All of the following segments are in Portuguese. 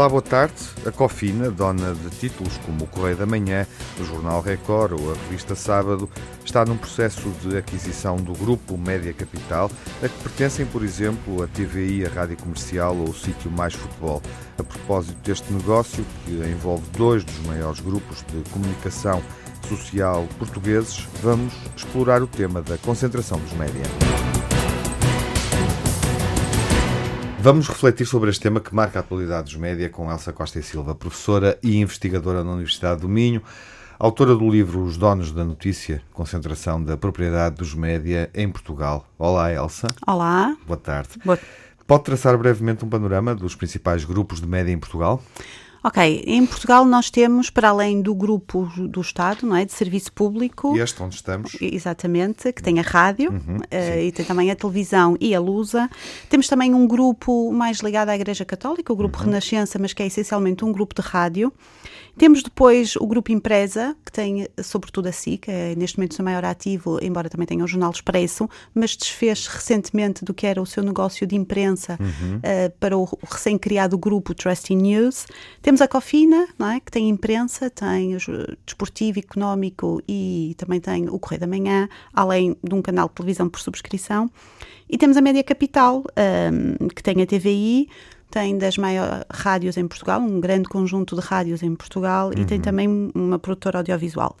Olá, boa tarde. A Cofina, dona de títulos como o Correio da Manhã, o Jornal Record ou a Revista Sábado, está num processo de aquisição do grupo Média Capital, a que pertencem, por exemplo, a TVI, a Rádio Comercial ou o Sítio Mais Futebol. A propósito deste negócio, que envolve dois dos maiores grupos de comunicação social portugueses, vamos explorar o tema da concentração dos média. Vamos refletir sobre este tema que marca a atualidade dos média com Elsa Costa e Silva, professora e investigadora na Universidade do Minho, autora do livro Os Donos da Notícia, Concentração da Propriedade dos Média em Portugal. Olá, Elsa. Olá. Boa tarde. Boa... Pode traçar brevemente um panorama dos principais grupos de média em Portugal? Ok, em Portugal nós temos, para além do grupo do Estado, não é, de serviço público... E este onde estamos. Exatamente, que tem a rádio uhum, uh, e tem também a televisão e a Lusa. Temos também um grupo mais ligado à Igreja Católica, o Grupo uhum. Renascença, mas que é essencialmente um grupo de rádio. Temos depois o Grupo Empresa, que tem sobretudo a SIC, que é neste momento o seu maior ativo, embora também tenha o Jornal Expresso, mas desfez recentemente do que era o seu negócio de imprensa uhum. uh, para o recém-criado grupo Trusty News. Temos a Cofina, não é? que tem imprensa, tem desportivo, económico e também tem o Correio da Manhã, além de um canal de televisão por subscrição. E temos a Média Capital, um, que tem a TVI, tem das maiores rádios em Portugal, um grande conjunto de rádios em Portugal uhum. e tem uhum. também uma produtora audiovisual.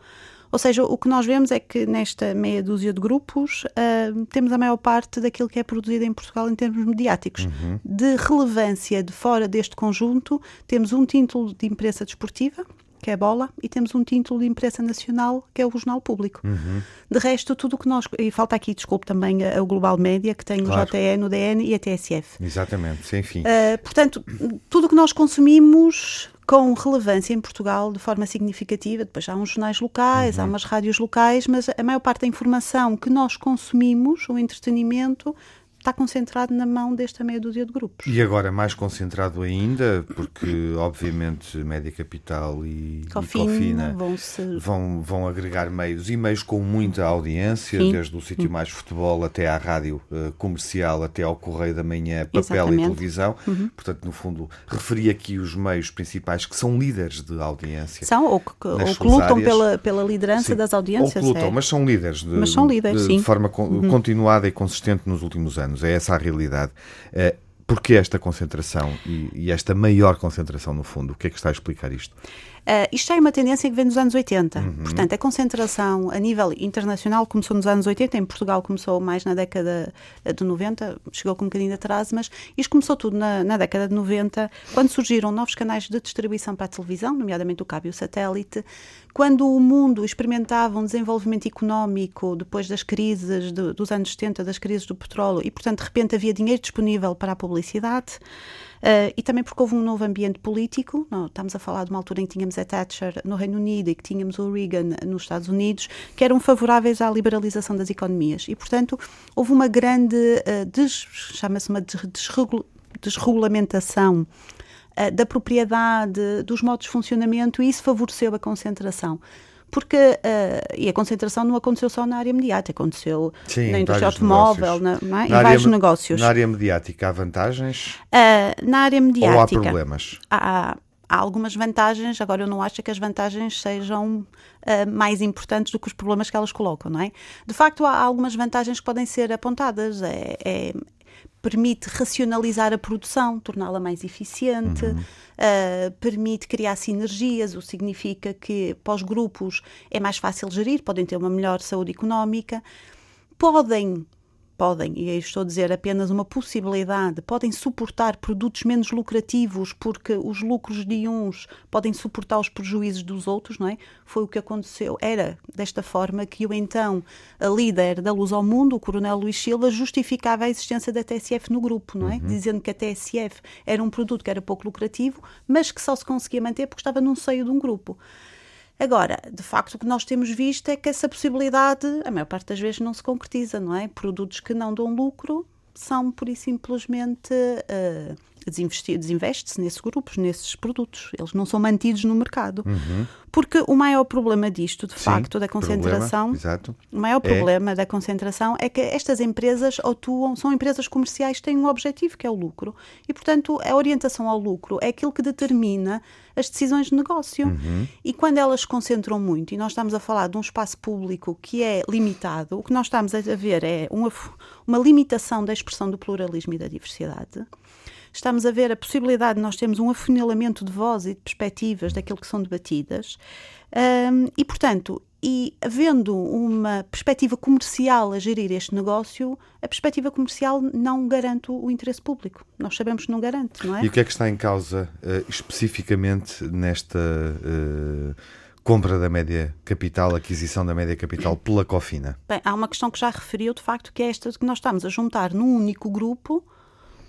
Ou seja, o que nós vemos é que nesta meia dúzia de grupos uh, temos a maior parte daquilo que é produzido em Portugal em termos mediáticos. Uhum. De relevância de fora deste conjunto, temos um título de imprensa desportiva, que é a bola, e temos um título de imprensa nacional, que é o Jornal Público. Uhum. De resto, tudo o que nós. E falta aqui, desculpe, também o Global Média, que tem claro. o JTN, o DN e a TSF. Exatamente, enfim. Uh, portanto, tudo o que nós consumimos com relevância em Portugal de forma significativa. Depois há uns jornais locais, uhum. há umas rádios locais, mas a maior parte da informação que nós consumimos, o entretenimento, está concentrado na mão desta meia dúzia de grupos. E agora mais concentrado ainda, porque obviamente Média Capital e Cofina, e Cofina vão, ser... vão, vão agregar meios e meios com muita audiência, Sim. desde o sítio uhum. mais futebol até à rádio uh, comercial, até ao Correio da Manhã, papel Exatamente. e televisão. Uhum. Portanto, no fundo, referi aqui os meios principais que são líderes de audiência. São, ou que, ou que lutam pela, pela liderança sim. das audiências. Ou que lutam, é. mas são líderes de, mas são líderes, de, de forma uhum. continuada e consistente nos últimos anos anos, é essa a realidade. Uh, Porquê esta concentração e, e, esta maior concentração, no fundo? O que é que está a explicar isto? Uh, isto é uma tendência que vem dos anos 80. Uhum. Portanto, a concentração a nível internacional começou nos anos 80, em Portugal começou mais na década de 90, chegou com um bocadinho de atraso, mas isto começou tudo na, na década de 90, quando surgiram novos canais de distribuição para a televisão, nomeadamente o cabo e o satélite, quando o mundo experimentava um desenvolvimento económico depois das crises de, dos anos 70, das crises do petróleo, e portanto de repente havia dinheiro disponível para a publicidade. Uh, e também porque houve um novo ambiente político. Não, estamos a falar de uma altura em que tínhamos a Thatcher no Reino Unido e que tínhamos o Reagan nos Estados Unidos, que eram favoráveis à liberalização das economias. E, portanto, houve uma grande, uh, chama-se uma desregul desregulamentação uh, da propriedade, dos modos de funcionamento, e isso favoreceu a concentração porque uh, e a concentração não aconteceu só na área mediática, aconteceu Sim, na indústria automóvel, na, na, em vários negócios. Na área mediática há vantagens? Uh, na área mediática. Ou há problemas? Há, há algumas vantagens, agora eu não acho que as vantagens sejam uh, mais importantes do que os problemas que elas colocam, não é? De facto, há algumas vantagens que podem ser apontadas. É, é, permite racionalizar a produção, torná-la mais eficiente, uhum. uh, permite criar sinergias, o que significa que para os grupos é mais fácil gerir, podem ter uma melhor saúde económica, podem podem, e estou a dizer apenas uma possibilidade, podem suportar produtos menos lucrativos porque os lucros de uns podem suportar os prejuízos dos outros, não é? Foi o que aconteceu. Era desta forma que o então líder da Luz ao Mundo, o Coronel Luís Silva, justificava a existência da TSF no grupo, não é? Uhum. Dizendo que a TSF era um produto que era pouco lucrativo, mas que só se conseguia manter porque estava num seio de um grupo. Agora, de facto, o que nós temos visto é que essa possibilidade, a maior parte das vezes, não se concretiza, não é? Produtos que não dão lucro são, por e simplesmente, uh, desinveste-se nesses grupos, nesses produtos. Eles não são mantidos no mercado. Uhum. Porque o maior problema disto, de Sim, facto, da concentração, problema, o maior é. problema da concentração é que estas empresas atuam, são empresas comerciais têm um objetivo que é o lucro. E, portanto, a orientação ao lucro é aquilo que determina as decisões de negócio. Uhum. E quando elas concentram muito, e nós estamos a falar de um espaço público que é limitado, o que nós estamos a ver é uma, uma limitação da expressão do pluralismo e da diversidade estamos a ver a possibilidade de nós termos um afunilamento de voz e de perspectivas daquilo que são debatidas. Um, e, portanto, e havendo uma perspectiva comercial a gerir este negócio, a perspectiva comercial não garante o interesse público. Nós sabemos que não garante, não é? E o que é que está em causa uh, especificamente nesta uh, compra da média capital, aquisição da média capital pela Cofina? Bem, há uma questão que já referiu, de facto, que é esta de que nós estamos a juntar num único grupo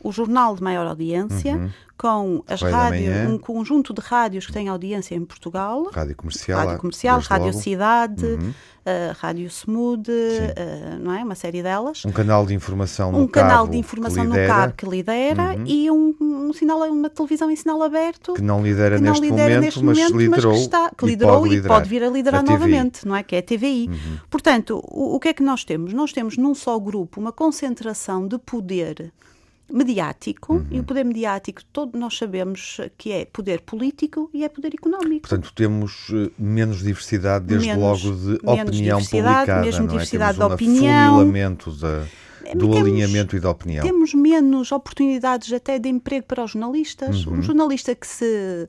o jornal de maior audiência, uhum. com as rádios, um conjunto de rádios que têm audiência em Portugal. Rádio Comercial. Rádio Comercial, Rádio logo. Cidade, uhum. uh, Rádio Smooth, uh, não é? Uma série delas. Um canal de informação no Um canal de informação no cabo que lidera uhum. e um, um, sinal, uma televisão em sinal aberto. Que não lidera, que não neste, lidera momento, neste momento, mas liderou, mas que, está, que liderou e, pode, e pode vir a liderar a novamente, não é? Que é a TVI. Uhum. Portanto, o, o que é que nós temos? Nós temos num só grupo uma concentração de poder mediático, uhum. e o poder mediático, todos nós sabemos que é poder político e é poder económico. Portanto, temos eh, menos diversidade, desde menos, logo, de opinião publicada, mesmo não é? diversidade temos de opinião. Da, é, do temos, alinhamento e da opinião. Temos menos oportunidades até de emprego para os jornalistas. Uhum. Um jornalista que se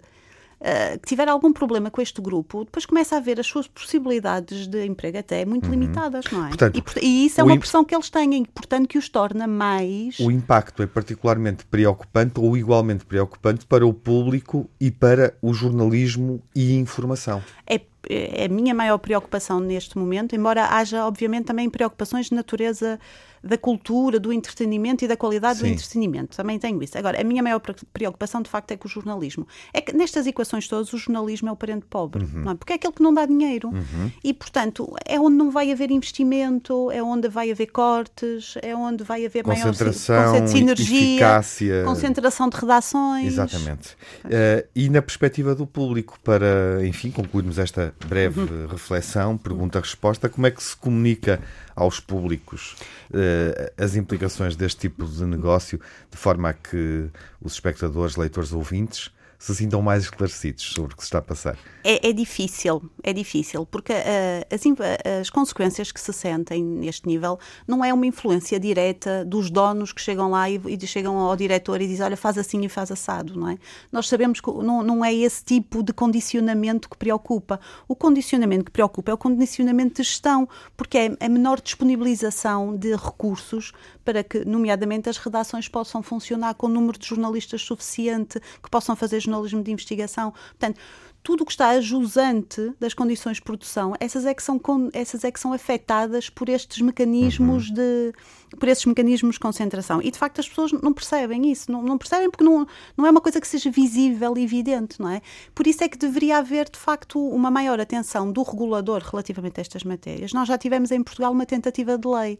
uh, que tiver algum problema com este grupo, depois começa a ver as suas possibilidades de emprego até muito uhum. limitadas, não é? Portanto, e, e, isso é uma pressão que eles têm, e, portanto, que os torna mais. O impacto é particularmente preocupante ou igualmente preocupante para o público e para o jornalismo e informação. É é a minha maior preocupação neste momento, embora haja, obviamente, também preocupações de natureza da cultura, do entretenimento e da qualidade Sim. do entretenimento. Também tenho isso. Agora, a minha maior preocupação, de facto, é com o jornalismo. É que nestas equações todas, o jornalismo é o parente pobre, uhum. não é? Porque é aquele que não dá dinheiro. Uhum. E, portanto, é onde não vai haver investimento, é onde vai haver cortes, é onde vai haver concentração, maior sinergia, eficácia. concentração de redações. Exatamente. Uh, e na perspectiva do público, para, enfim, concluirmos esta breve uhum. reflexão, pergunta-resposta, como é que se comunica aos públicos uh, as implicações deste tipo de negócio, de forma a que os espectadores, leitores, ouvintes se sintam mais esclarecidos sobre o que se está a passar? É, é difícil, é difícil, porque uh, as, as, consequências que se sentem neste nível não é uma influência direta dos donos que chegam lá e, e chegam ao diretor e dizem, olha, faz assim e faz assado, não é? Nós sabemos que não, não é esse tipo de condicionamento que preocupa. O condicionamento que preocupa é o condicionamento de gestão, porque é a menor disponibilização de recursos para que, nomeadamente, as redações possam funcionar com o número de jornalistas suficiente, que possam fazer jornalismo de investigação. Portanto, tudo o que está a jusante das condições de produção, essas é que são, essas é que são afetadas por estes mecanismos uhum. de por esses mecanismos de concentração. E de facto as pessoas não percebem isso, não, não, percebem porque não, não é uma coisa que seja visível e evidente, não é? Por isso é que deveria haver de facto uma maior atenção do regulador relativamente a estas matérias. Nós já tivemos em Portugal uma tentativa de lei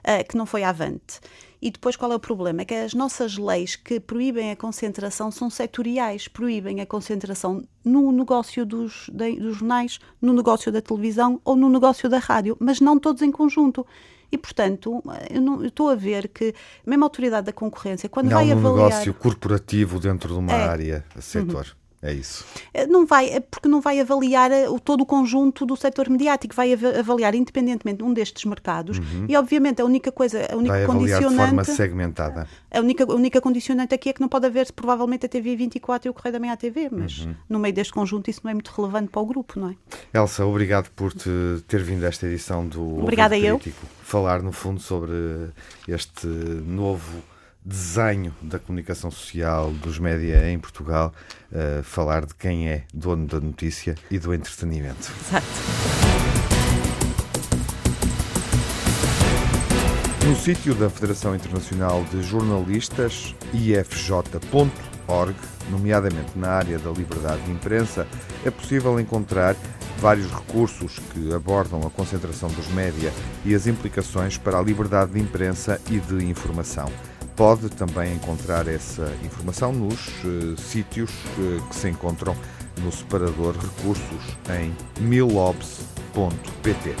uh, que não foi avante. E depois qual é o problema? É que as nossas leis que proíbem a concentração são setoriais, proíbem a concentração no negócio dos, de, dos jornais, no negócio da televisão ou no negócio da rádio, mas não todos em conjunto. E, portanto, eu, não, eu estou a ver que a mesma autoridade da concorrência, quando não vai avaliar... Não negócio corporativo dentro de uma é. área, setor. Uhum. É isso. Eh, não vai, é porque não vai avaliar eh, o, todo o conjunto do setor mediático, vai avaliar independentemente um destes mercados uhum. e, obviamente, a única coisa, a única vai condicionante. De forma segmentada. A única, a única condicionante aqui é que não pode haver, provavelmente, a TV 24 e o Correio da Manhã TV, mas uhum. no meio deste conjunto isso não é muito relevante para o grupo, não é? Elsa, obrigado por te ter vindo a esta edição do Obrigada eu. Falar, no fundo, sobre este novo desenho da comunicação social dos média em Portugal, uh, falar de quem é dono da notícia e do entretenimento. Exato. No sítio da Federação Internacional de Jornalistas, ifj.org, nomeadamente na área da liberdade de imprensa, é possível encontrar vários recursos que abordam a concentração dos média e as implicações para a liberdade de imprensa e de informação. Pode também encontrar essa informação nos uh, sítios uh, que se encontram no separador recursos em milobs.pt.